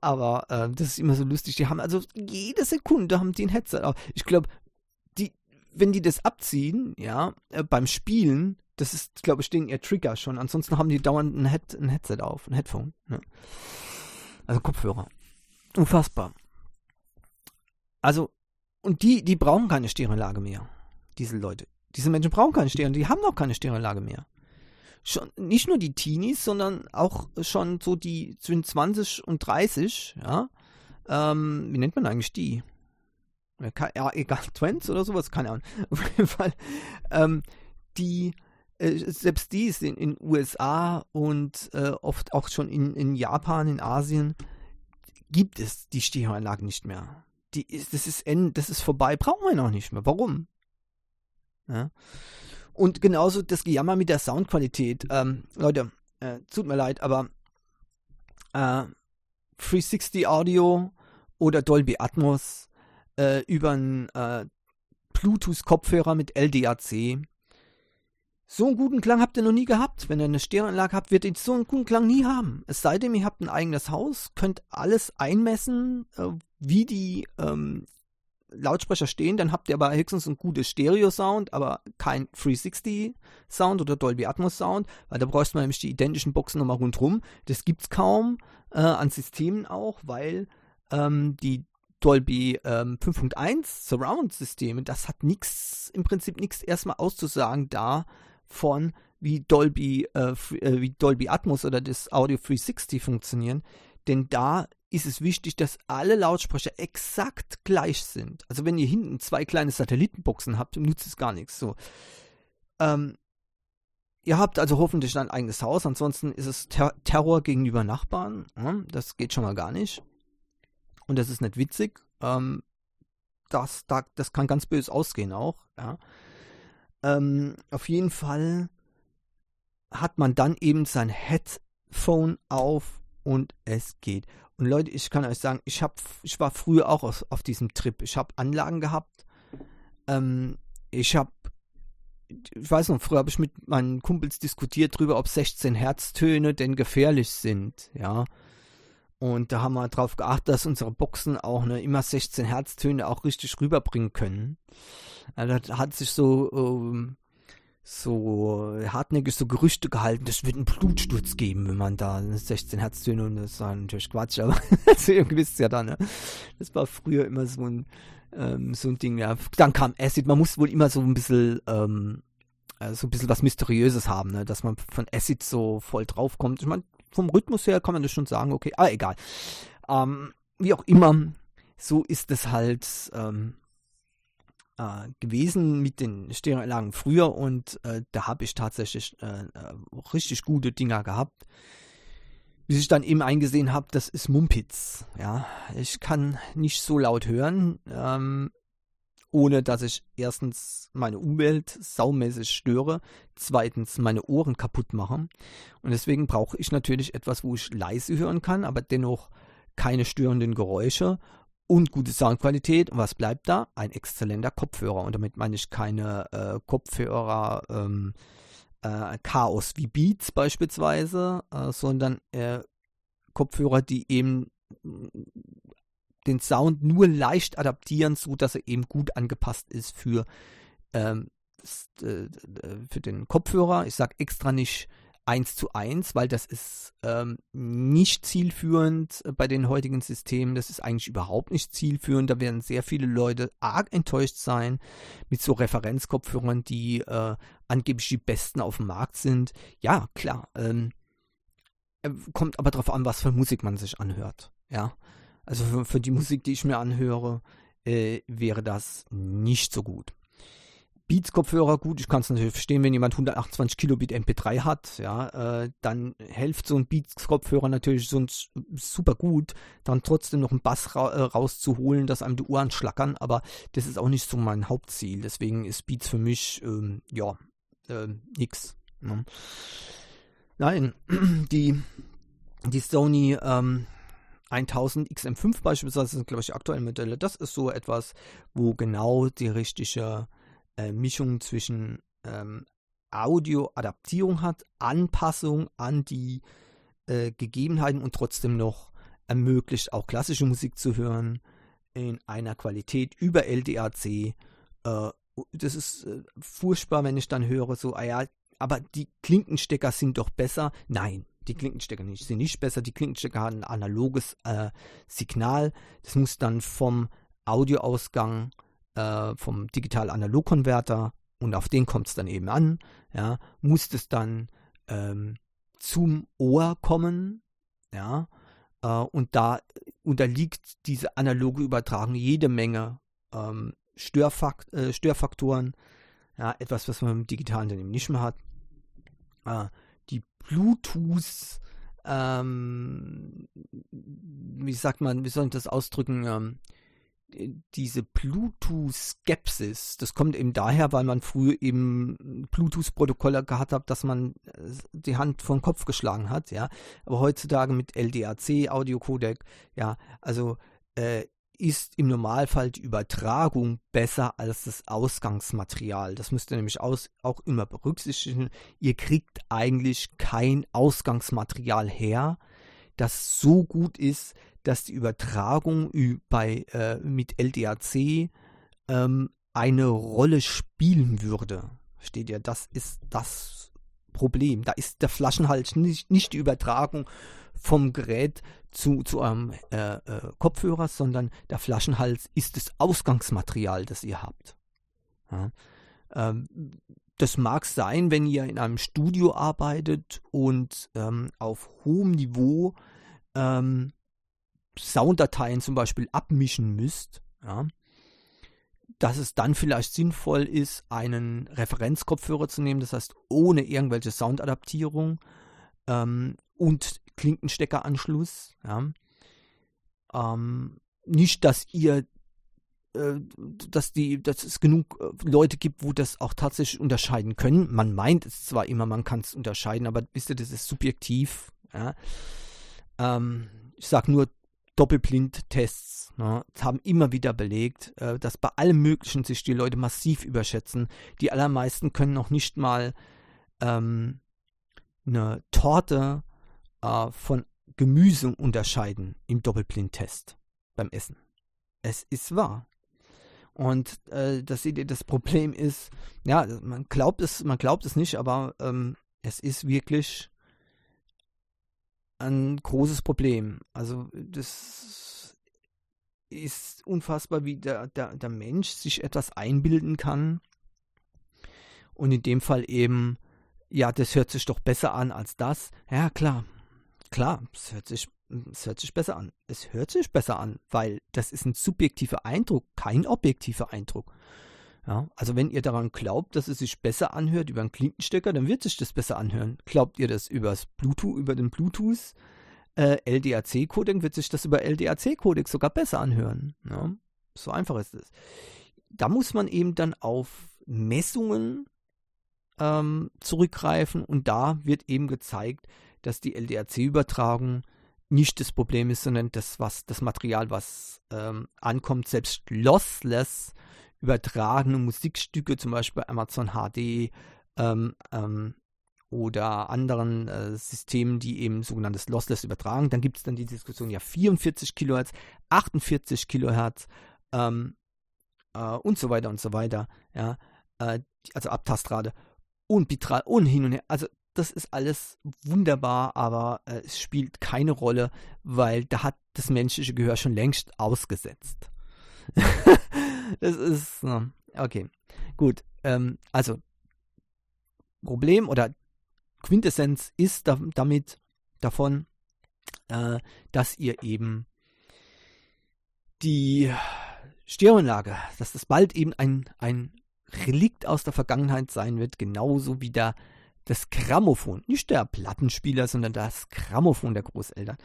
aber äh, das ist immer so lustig. Die haben also jede Sekunde haben die ein Headset auf. Ich glaube, die, wenn die das abziehen, ja, äh, beim Spielen, das ist, glaube ich, denen ihr Trigger schon. Ansonsten haben die dauernd ein, Head, ein Headset auf, ein Headphone. Ne? Also Kopfhörer. Unfassbar. Also, und die, die brauchen keine Stereoanlage mehr. Diese Leute. Diese Menschen brauchen keine Stereoanlage, die haben auch keine Stereoanlage mehr. Schon, nicht nur die Teenies, sondern auch schon so die zwischen 20 und 30, ja. Ähm, wie nennt man eigentlich die? Ja, egal, Twents oder sowas, keine Ahnung. Auf jeden Fall, ähm, die, äh, selbst die ist in den USA und äh, oft auch schon in, in Japan, in Asien, gibt es die Stereoanlage nicht mehr. Die ist, das ist das ist vorbei, brauchen wir noch nicht mehr. Warum? Ja. Und genauso das Gejammer mit der Soundqualität. Ähm, Leute, äh, tut mir leid, aber äh, 360 Audio oder Dolby Atmos äh, über einen äh, Bluetooth-Kopfhörer mit LDAC. So einen guten Klang habt ihr noch nie gehabt. Wenn ihr eine Stereoanlage habt, wird ihr so einen guten Klang nie haben. Es sei denn, ihr habt ein eigenes Haus, könnt alles einmessen, äh, wie die ähm, Lautsprecher stehen, dann habt ihr aber höchstens ein gutes Stereo-Sound, aber kein 360-Sound oder Dolby Atmos-Sound, weil da bräuchte man nämlich die identischen Boxen nochmal rundherum. Das gibt es kaum äh, an Systemen auch, weil ähm, die Dolby ähm, 5.1 Surround-Systeme, das hat nichts, im Prinzip nichts erstmal auszusagen davon, wie Dolby, äh, äh, wie Dolby Atmos oder das Audio 360 funktionieren. Denn da ist es wichtig, dass alle Lautsprecher exakt gleich sind. Also wenn ihr hinten zwei kleine Satellitenboxen habt, nutzt es gar nichts. So. Ähm, ihr habt also hoffentlich ein eigenes Haus, ansonsten ist es Ter Terror gegenüber Nachbarn. Ja, das geht schon mal gar nicht. Und das ist nicht witzig. Ähm, das, da, das kann ganz böse ausgehen auch. Ja. Ähm, auf jeden Fall hat man dann eben sein Headphone auf und es geht. Und Leute, ich kann euch sagen, ich, hab, ich war früher auch auf, auf diesem Trip. Ich habe Anlagen gehabt. Ähm, ich habe, ich weiß noch, früher habe ich mit meinen Kumpels diskutiert darüber, ob 16 Herztöne denn gefährlich sind. Ja. Und da haben wir darauf geachtet, dass unsere Boxen auch ne, immer 16 Herztöne auch richtig rüberbringen können. Ja, das hat sich so ähm, so hartnäckig so Gerüchte gehalten, das wird einen Blutsturz geben, wenn man da 16 Herztöne und das war natürlich Quatsch, aber ihr wisst ja dann, ne? Das war früher immer so ein, ähm, so ein Ding, ja. Dann kam Acid, man muss wohl immer so ein bisschen, ähm, äh, so ein bisschen was Mysteriöses haben, ne? Dass man von Acid so voll draufkommt. Ich meine, vom Rhythmus her kann man das schon sagen, okay, aber egal. Ähm, wie auch immer, so ist es halt, ähm, äh, gewesen mit den Stereoanlagen früher und äh, da habe ich tatsächlich äh, äh, richtig gute Dinger gehabt. Bis ich dann eben eingesehen habe, das ist Mumpitz. Ja, ich kann nicht so laut hören, ähm, ohne dass ich erstens meine Umwelt saumäßig störe, zweitens meine Ohren kaputt mache. Und deswegen brauche ich natürlich etwas, wo ich leise hören kann, aber dennoch keine störenden Geräusche und gute Soundqualität. Und was bleibt da? Ein exzellenter Kopfhörer. Und damit meine ich keine äh, Kopfhörer ähm, äh, Chaos wie Beats beispielsweise, äh, sondern äh, Kopfhörer, die eben den Sound nur leicht adaptieren, so dass er eben gut angepasst ist für, ähm, äh, für den Kopfhörer. Ich sage extra nicht 1 zu 1, weil das ist ähm, nicht zielführend bei den heutigen Systemen. Das ist eigentlich überhaupt nicht zielführend. Da werden sehr viele Leute arg enttäuscht sein mit so Referenzkopfhörern, die äh, angeblich die besten auf dem Markt sind. Ja, klar. Ähm, äh, kommt aber darauf an, was für Musik man sich anhört. Ja, also für, für die Musik, die ich mir anhöre, äh, wäre das nicht so gut. Beats-Kopfhörer, gut, ich kann es natürlich verstehen, wenn jemand 128 Kilobit MP3 hat, ja, äh, dann hilft so ein Beats-Kopfhörer natürlich sonst super gut, dann trotzdem noch einen Bass ra äh, rauszuholen, dass einem die Ohren schlackern, aber das ist auch nicht so mein Hauptziel. Deswegen ist Beats für mich, ähm, ja, äh, nix. Ne? Nein, die, die Sony ähm, 1000 XM5 beispielsweise sind, glaube ich, aktuelle Modelle. Das ist so etwas, wo genau die richtige äh, Mischung zwischen ähm, Audio-Adaptierung hat, Anpassung an die äh, Gegebenheiten und trotzdem noch ermöglicht, auch klassische Musik zu hören in einer Qualität über LDAC. Äh, das ist äh, furchtbar, wenn ich dann höre, so, ah ja, aber die Klinkenstecker sind doch besser. Nein, Die Klinkenstecker nicht, sind nicht besser. Die Klinkenstecker haben ein analoges äh, Signal. Das muss dann vom Audioausgang, äh, vom Digital-Analog-Konverter und auf den kommt es dann eben an. Ja, muss es dann ähm, zum Ohr kommen. Ja, äh, und da unterliegt diese analoge Übertragung jede Menge ähm, Störfakt äh, Störfaktoren. Ja, etwas, was man im digitalen dann eben nicht mehr hat. Äh, die Bluetooth, ähm, wie sagt man, wie soll ich das ausdrücken, ähm, diese Bluetooth-Skepsis, das kommt eben daher, weil man früher eben Bluetooth-Protokolle gehabt hat, dass man äh, die Hand vom Kopf geschlagen hat, ja. Aber heutzutage mit LDAC, Audiocodec, ja, also äh, ist im Normalfall die Übertragung besser als das Ausgangsmaterial. Das müsst ihr nämlich aus, auch immer berücksichtigen. Ihr kriegt eigentlich kein Ausgangsmaterial her, das so gut ist, dass die Übertragung bei, äh, mit LDAC ähm, eine Rolle spielen würde. Versteht ihr? Das ist das Problem. Da ist der Flaschenhals nicht, nicht die Übertragung vom Gerät zu, zu eurem äh, äh, Kopfhörer, sondern der Flaschenhals ist das Ausgangsmaterial, das ihr habt. Ja? Ähm, das mag sein, wenn ihr in einem Studio arbeitet und ähm, auf hohem Niveau ähm, Sounddateien zum Beispiel abmischen müsst, ja, dass es dann vielleicht sinnvoll ist, einen Referenzkopfhörer zu nehmen, das heißt ohne irgendwelche Soundadaptierung ähm, und Klinkensteckeranschluss. Ja. Ähm, nicht, dass ihr äh, dass die, dass es genug äh, Leute gibt, wo das auch tatsächlich unterscheiden können. Man meint es zwar immer, man kann es unterscheiden, aber wisst ihr, das ist subjektiv. Ja. Ähm, ich sage nur Doppelblindtests ne, haben immer wieder belegt, äh, dass bei allem Möglichen sich die Leute massiv überschätzen. Die allermeisten können noch nicht mal ähm, eine Torte äh, von Gemüse unterscheiden im Doppelblindtest beim Essen. Es ist wahr. Und äh, das das Problem ist, ja, man glaubt es, man glaubt es nicht, aber ähm, es ist wirklich ein großes Problem. Also das ist unfassbar, wie der, der, der Mensch sich etwas einbilden kann. Und in dem Fall eben, ja, das hört sich doch besser an als das. Ja, klar, klar, es hört sich, es hört sich besser an. Es hört sich besser an, weil das ist ein subjektiver Eindruck, kein objektiver Eindruck. Ja, also wenn ihr daran glaubt, dass es sich besser anhört über einen Klinkenstecker, dann wird sich das besser anhören. Glaubt ihr das übers Bluetooth, über den Bluetooth äh, LDAC-Codec, wird sich das über LDAC-Codec sogar besser anhören. Ja, so einfach ist es. Da muss man eben dann auf Messungen ähm, zurückgreifen und da wird eben gezeigt, dass die LDAC-Übertragung nicht das Problem ist, sondern das, was das Material, was ähm, ankommt, selbst lossless übertragene Musikstücke, zum Beispiel Amazon HD ähm, ähm, oder anderen äh, Systemen, die eben sogenanntes Lossless übertragen. Dann gibt es dann die Diskussion, ja 44 Kilohertz, 48 Kilohertz ähm, äh, und so weiter und so weiter. Ja, äh, also Abtastrate und Bitrate und hin und her. Also das ist alles wunderbar, aber äh, es spielt keine Rolle, weil da hat das menschliche Gehör schon längst ausgesetzt. das ist, okay, gut. Ähm, also, Problem oder Quintessenz ist da, damit davon, äh, dass ihr eben die Stereoanlage, dass das bald eben ein, ein Relikt aus der Vergangenheit sein wird, genauso wie der, das Grammophon. Nicht der Plattenspieler, sondern das Grammophon der Großeltern.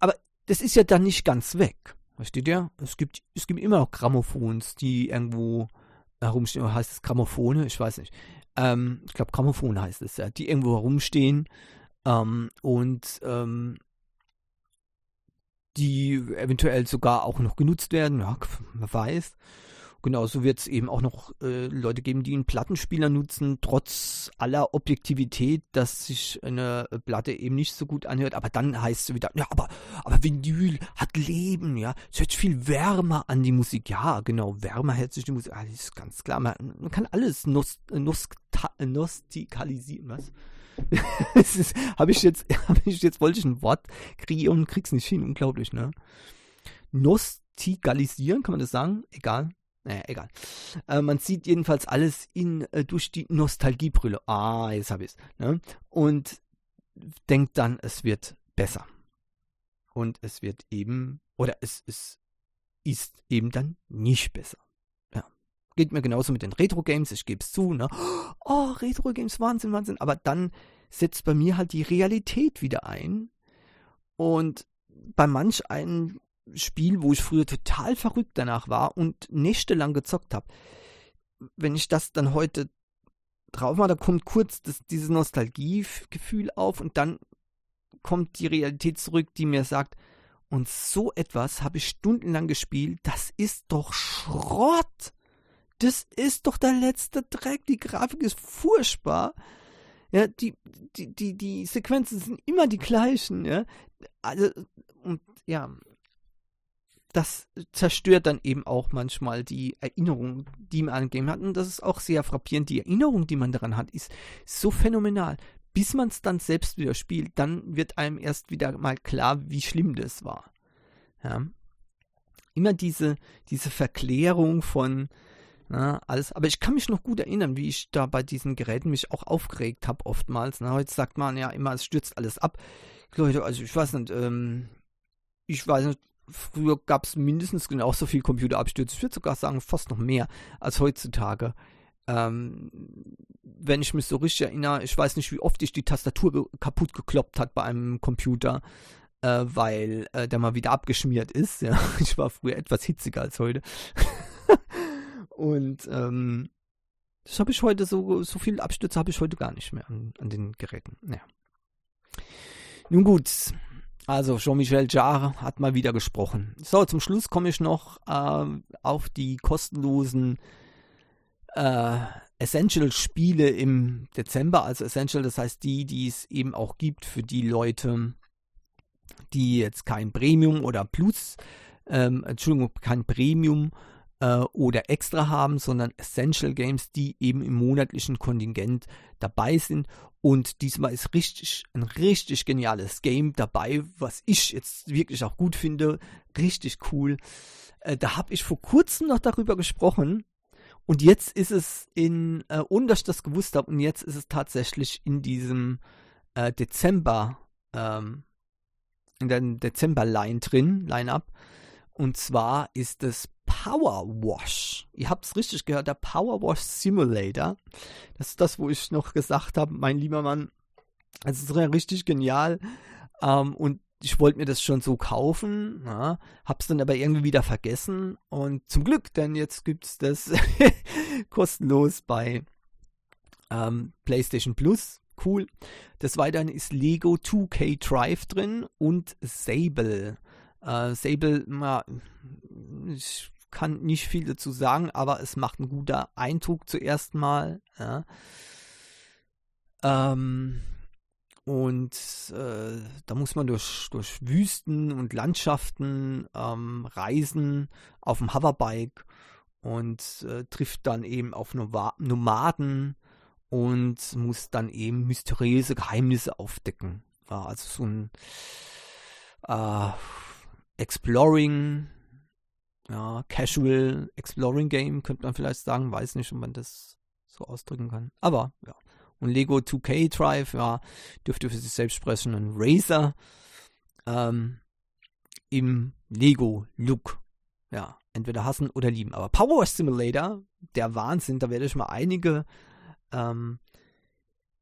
Aber das ist ja dann nicht ganz weg. Versteht ihr? Es gibt, es gibt immer noch Grammophons, die irgendwo herumstehen. Oder heißt es Grammophone? Ich weiß nicht. Ähm, ich glaube, Grammophon heißt es ja. Die irgendwo herumstehen ähm, und ähm, die eventuell sogar auch noch genutzt werden. Ja, man weiß. Genauso wird es eben auch noch äh, Leute geben, die einen Plattenspieler nutzen, trotz aller Objektivität, dass sich eine Platte eben nicht so gut anhört. Aber dann heißt es wieder, ja, aber, aber Vinyl hat Leben, ja. Es hört viel wärmer an die Musik. Ja, genau, wärmer hört sich die Musik. Ah, das ist ganz klar. Man, man kann alles nost, nost, nostikalisieren, was? habe ich jetzt, habe ich jetzt, wollte ich ein Wort kreieren und krieg's nicht hin. Unglaublich, ne? Nostigalisieren, kann man das sagen? Egal. Naja, egal. Äh, man sieht jedenfalls alles in, äh, durch die Nostalgiebrille. Ah, jetzt habe ich es. Ne? Und denkt dann, es wird besser. Und es wird eben, oder es, es ist eben dann nicht besser. Geht mir genauso mit den Retro-Games, ich gebe es zu. Ne? Oh, Retro-Games, Wahnsinn, Wahnsinn. Aber dann setzt bei mir halt die Realität wieder ein. Und bei manch einem Spiel, wo ich früher total verrückt danach war und nächtelang gezockt habe. Wenn ich das dann heute drauf mache, da kommt kurz das, dieses Nostalgiegefühl auf und dann kommt die Realität zurück, die mir sagt, und so etwas habe ich stundenlang gespielt, das ist doch Schrott. Das ist doch der letzte Dreck. Die Grafik ist furchtbar. Ja, die, die, die, die Sequenzen sind immer die gleichen, ja. Also, und ja, das zerstört dann eben auch manchmal die Erinnerung, die man an Game hat. Und das ist auch sehr frappierend. Die Erinnerung, die man daran hat, ist so phänomenal. Bis man es dann selbst wieder spielt, dann wird einem erst wieder mal klar, wie schlimm das war. Ja. Immer diese, diese Verklärung von na, alles. Aber ich kann mich noch gut erinnern, wie ich da bei diesen Geräten mich auch aufgeregt habe, oftmals. Na, heute sagt man ja immer, es stürzt alles ab. Leute, also ich weiß nicht, ähm, ich weiß nicht, früher gab es mindestens genauso viel Computerabstürze. Ich würde sogar sagen, fast noch mehr als heutzutage. Ähm, wenn ich mich so richtig erinnere, ich weiß nicht, wie oft ich die Tastatur ge kaputt gekloppt hat bei einem Computer, äh, weil äh, der mal wieder abgeschmiert ist. Ja. Ich war früher etwas hitziger als heute. Und ähm, das habe ich heute so, so viel Abstürze habe ich heute gar nicht mehr an, an den Geräten. Naja. Nun gut, also Jean-Michel Jarre hat mal wieder gesprochen. So, zum Schluss komme ich noch äh, auf die kostenlosen äh, Essential-Spiele im Dezember. Also Essential, das heißt die, die es eben auch gibt für die Leute, die jetzt kein Premium oder Plus, ähm, Entschuldigung, kein Premium äh, oder extra haben, sondern Essential Games, die eben im monatlichen Kontingent dabei sind und diesmal ist richtig, ein richtig geniales Game dabei, was ich jetzt wirklich auch gut finde. Richtig cool. Äh, da habe ich vor kurzem noch darüber gesprochen. Und jetzt ist es in, äh, ohne dass ich das gewusst habe, und jetzt ist es tatsächlich in diesem äh, Dezember, ähm, in der Dezember-Line drin, Line-Up. Und zwar ist es Power Wash. Ihr habt es richtig gehört, der Power Wash Simulator. Das ist das, wo ich noch gesagt habe, mein lieber Mann, es ist richtig genial. Ähm, und ich wollte mir das schon so kaufen, ja, hab's dann aber irgendwie wieder vergessen. Und zum Glück, denn jetzt gibt es das kostenlos bei ähm, PlayStation Plus. Cool. Des Weiteren ist Lego 2K Drive drin und Sable. Äh, Sable, ma, ich kann nicht viel dazu sagen, aber es macht einen guten Eindruck zuerst mal. Ja. Ähm, und äh, da muss man durch, durch Wüsten und Landschaften ähm, reisen auf dem Hoverbike und äh, trifft dann eben auf Nomaden und muss dann eben mysteriöse Geheimnisse aufdecken. Ja, also so ein äh, Exploring, ja, Casual Exploring Game, könnte man vielleicht sagen. Weiß nicht, ob man das so ausdrücken kann. Aber, ja. Und Lego 2K Drive, ja, dürfte für sich selbst sprechen. Und Razer ähm, im Lego-Look. Ja, entweder hassen oder lieben. Aber Power Simulator, der Wahnsinn, da werde ich mal einige ähm,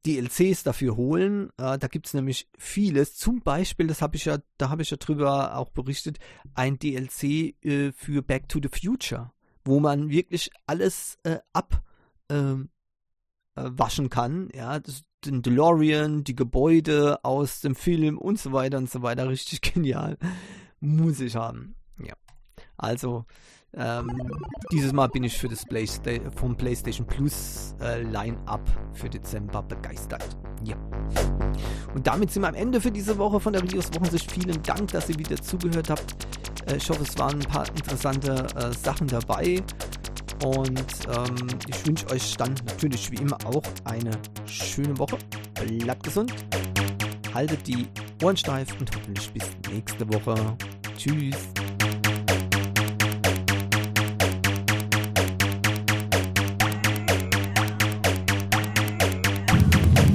DLCs dafür holen. Äh, da gibt es nämlich vieles. Zum Beispiel, das habe ich ja, da habe ich ja drüber auch berichtet, ein DLC äh, für Back to the Future, wo man wirklich alles äh, abwaschen ähm, äh, kann. Ja, das, den DeLorean, die Gebäude aus dem Film und so weiter und so weiter. Richtig genial. Muss ich haben. Ja. Also, ähm, dieses Mal bin ich für das Playsta vom PlayStation Plus äh, Line-Up für Dezember begeistert. Ja. Und damit sind wir am Ende für diese Woche von der Videos Wochensicht. Vielen Dank, dass ihr wieder zugehört habt. Äh, ich hoffe, es waren ein paar interessante äh, Sachen dabei. Und ähm, ich wünsche euch dann natürlich wie immer auch eine schöne Woche. bleibt gesund, haltet die Ohren steif und hoffentlich bis nächste Woche. Tschüss.